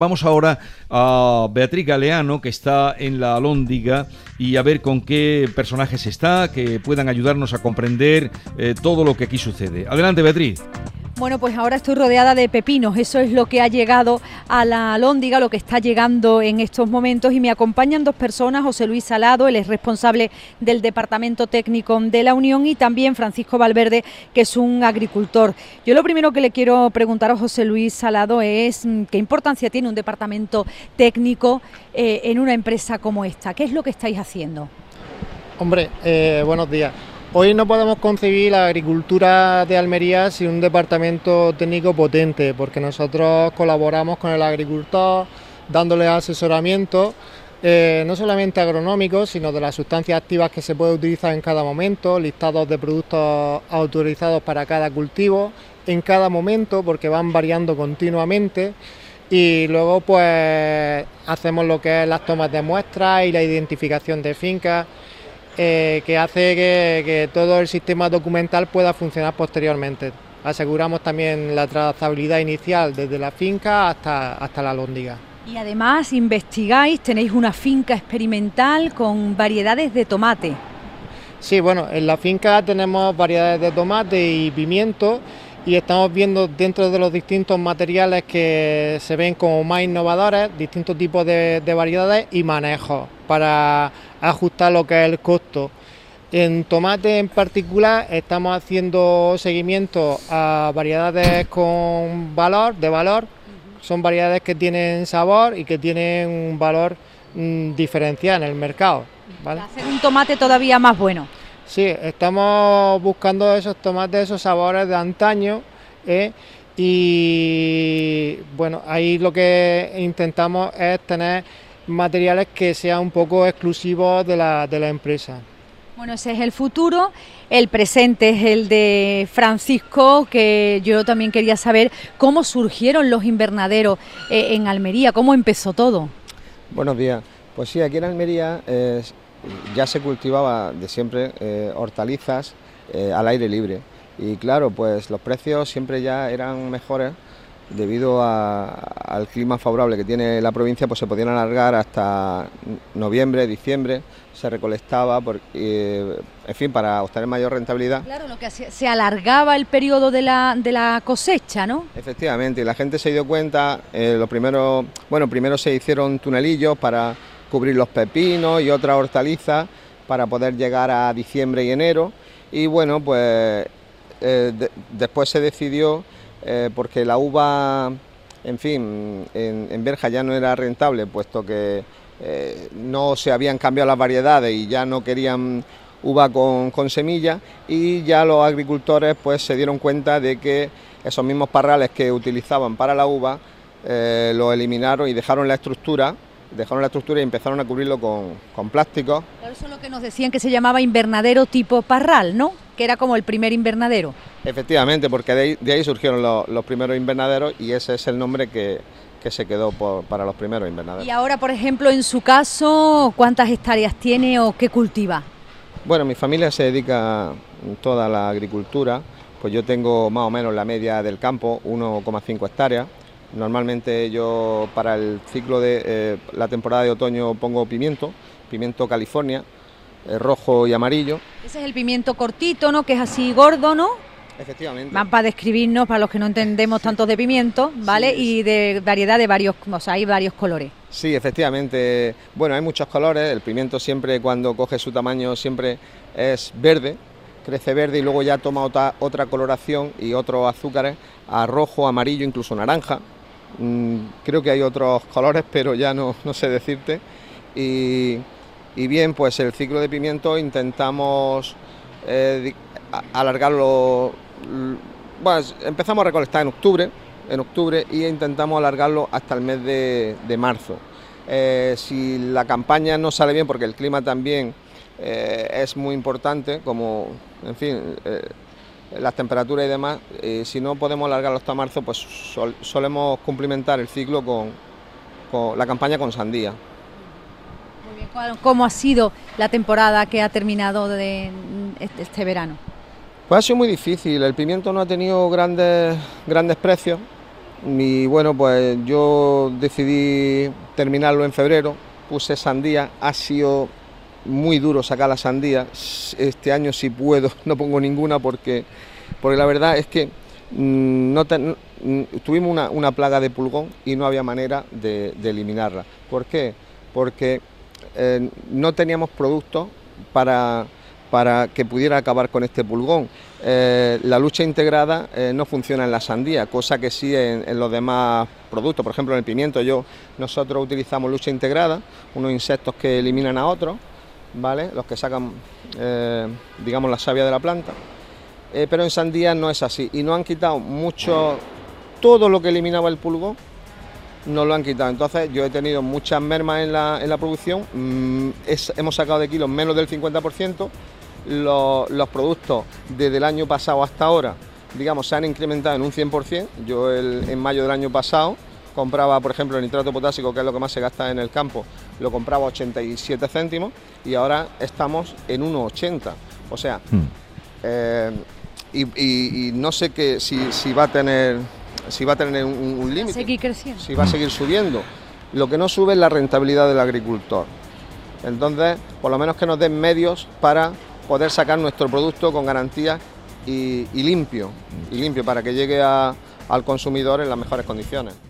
Vamos ahora a Beatriz Galeano, que está en la Alhóndiga, y a ver con qué personajes está, que puedan ayudarnos a comprender eh, todo lo que aquí sucede. Adelante, Beatriz. Bueno, pues ahora estoy rodeada de pepinos, eso es lo que ha llegado a la Lóndiga, lo que está llegando en estos momentos y me acompañan dos personas, José Luis Salado, él es responsable del Departamento Técnico de la Unión y también Francisco Valverde, que es un agricultor. Yo lo primero que le quiero preguntar a José Luis Salado es mm, qué importancia tiene un departamento técnico eh, en una empresa como esta, ¿qué es lo que estáis haciendo? Hombre, eh, buenos días. Hoy no podemos concebir la agricultura de Almería sin un departamento técnico potente, porque nosotros colaboramos con el agricultor dándole asesoramiento, eh, no solamente agronómico, sino de las sustancias activas que se puede utilizar en cada momento, listados de productos autorizados para cada cultivo, en cada momento, porque van variando continuamente. Y luego pues hacemos lo que es las tomas de muestras y la identificación de fincas eh, que hace que, todo el sistema documental pueda funcionar posteriormente. Aseguramos también la trazabilidad inicial desde la finca hasta, hasta la lóndiga. Y además investigáis, tenéis una finca experimental con variedades de tomate. Sí, bueno, en la finca tenemos variedades de tomate y pimiento y estamos viendo dentro de los distintos materiales que se ven como más innovadores, distintos tipos de, de variedades y manejos para ajustar lo que es el costo. En tomate en particular estamos haciendo seguimiento a variedades con valor, de valor, son variedades que tienen sabor y que tienen un valor mm, diferencial en el mercado. Para hacer un tomate todavía más bueno. Sí, estamos buscando esos tomates, esos sabores de antaño ¿eh? y bueno, ahí lo que intentamos es tener materiales que sean un poco exclusivos de la, de la empresa. Bueno, ese es el futuro, el presente es el de Francisco, que yo también quería saber cómo surgieron los invernaderos eh, en Almería, cómo empezó todo. Buenos días, pues sí, aquí en Almería ya se cultivaba de siempre eh, hortalizas eh, al aire libre y claro, pues los precios siempre ya eran mejores debido al clima favorable que tiene la provincia, pues se podían alargar hasta noviembre, diciembre, se recolectaba, en fin, para obtener mayor rentabilidad. Claro, lo que se alargaba el periodo de la, de la cosecha, ¿no? Efectivamente, y la gente se dio cuenta, eh, lo primero, bueno, primero se hicieron tunelillos para cubrir los pepinos y otras hortalizas para poder llegar a diciembre y enero, y bueno, pues eh, después se decidió eh, porque la uva, en fin, en, en, Berja ya no era rentable, puesto que eh, no se habían cambiado las variedades y ya no querían uva con, semilla. Y ya los agricultores pues se dieron cuenta de que esos mismos parrales que utilizaban para la uva eh, lo eliminaron y dejaron la estructura dejaron la estructura y empezaron a cubrirlo con, con plástico. eso es lo que nos decían que se llamaba invernadero tipo parral, ¿no? Que era como el primer invernadero. Efectivamente, porque de ahí, surgieron los, primeros invernaderos y ese es el nombre que, se quedó para los primeros invernaderos. Y ahora, por ejemplo, en su caso, ¿cuántas hectáreas tiene o qué cultiva? Bueno, mi familia se dedica toda la agricultura, pues yo tengo más o menos la media del campo, 1,5 hectáreas. Normalmente yo para el ciclo de eh, la temporada de otoño pongo pimiento, pimiento California, eh, rojo y amarillo. Ese es el pimiento cortito, ¿no? Que es así gordo, ¿no? Efectivamente. Van para describirnos, para los que no entendemos tanto de pimiento, ¿vale? y de variedad de varios, o sea, hay varios colores. Sí, efectivamente. Bueno, hay muchos colores. El pimiento siempre, cuando coge su tamaño, siempre es verde, crece verde y luego ya toma otra, otra coloración y otros azúcares a rojo, amarillo, incluso naranja. Mm, creo que hay otros colores, pero ya no, no sé decirte. Y, bien, pues el ciclo de pimiento intentamos eh, alargarlo bueno, empezamos a recolectar en octubre, en octubre y intentamos alargarlo hasta el mes de, marzo. Eh, si la campaña no sale bien, porque el clima también eh, es muy importante, como, en fin, las temperaturas y demás, si no podemos alargarlo hasta marzo, pues solemos cumplimentar el ciclo con, la campaña con sandía. Muy bien, ¿cómo ha sido la temporada que ha terminado de este verano? Pues ha sido muy difícil, el pimiento no ha tenido grandes, grandes precios, Y bueno, pues yo decidí terminarlo en febrero, puse sandía, ha sido muy duro sacar la sandía, este año si puedo no pongo ninguna porque, porque la verdad es que mm, mm, tuvimos una, plaga de pulgón y no había manera de, eliminarla. ¿Por qué? Porque eh, no teníamos productos para, para que pudiera acabar con este pulgón. Eh, la lucha integrada eh, no funciona en la sandía, cosa que sí en, los demás productos, por ejemplo en el pimiento yo, nosotros utilizamos lucha integrada, unos insectos que eliminan a otros, ¿vale? los que sacan eh, digamos la savia de la planta, pero en sandía no es así y no han quitado mucho, todo lo que eliminaba el pulgón, no lo han quitado. Entonces yo he tenido muchas mermas en la, en la producción, mm, hemos sacado de kilos menos del 50%, los, productos desde el año pasado hasta ahora, digamos, se han incrementado en un 100%. Yo en mayo del año pasado compraba, por ejemplo, el nitrato potásico, que es lo que más se gasta en el campo, lo compraba a 87 céntimos y ahora estamos en 1,80. O sea, hmm. eh, y, no sé que, si, va a tener, si va a tener un, límite. Seguir creciendo. Si va a seguir subiendo. Lo que no sube es la rentabilidad del agricultor. Entonces, por lo menos que nos den medios para poder sacar nuestro producto con garantía y, limpio, y limpio para que llegue al consumidor en las mejores condiciones.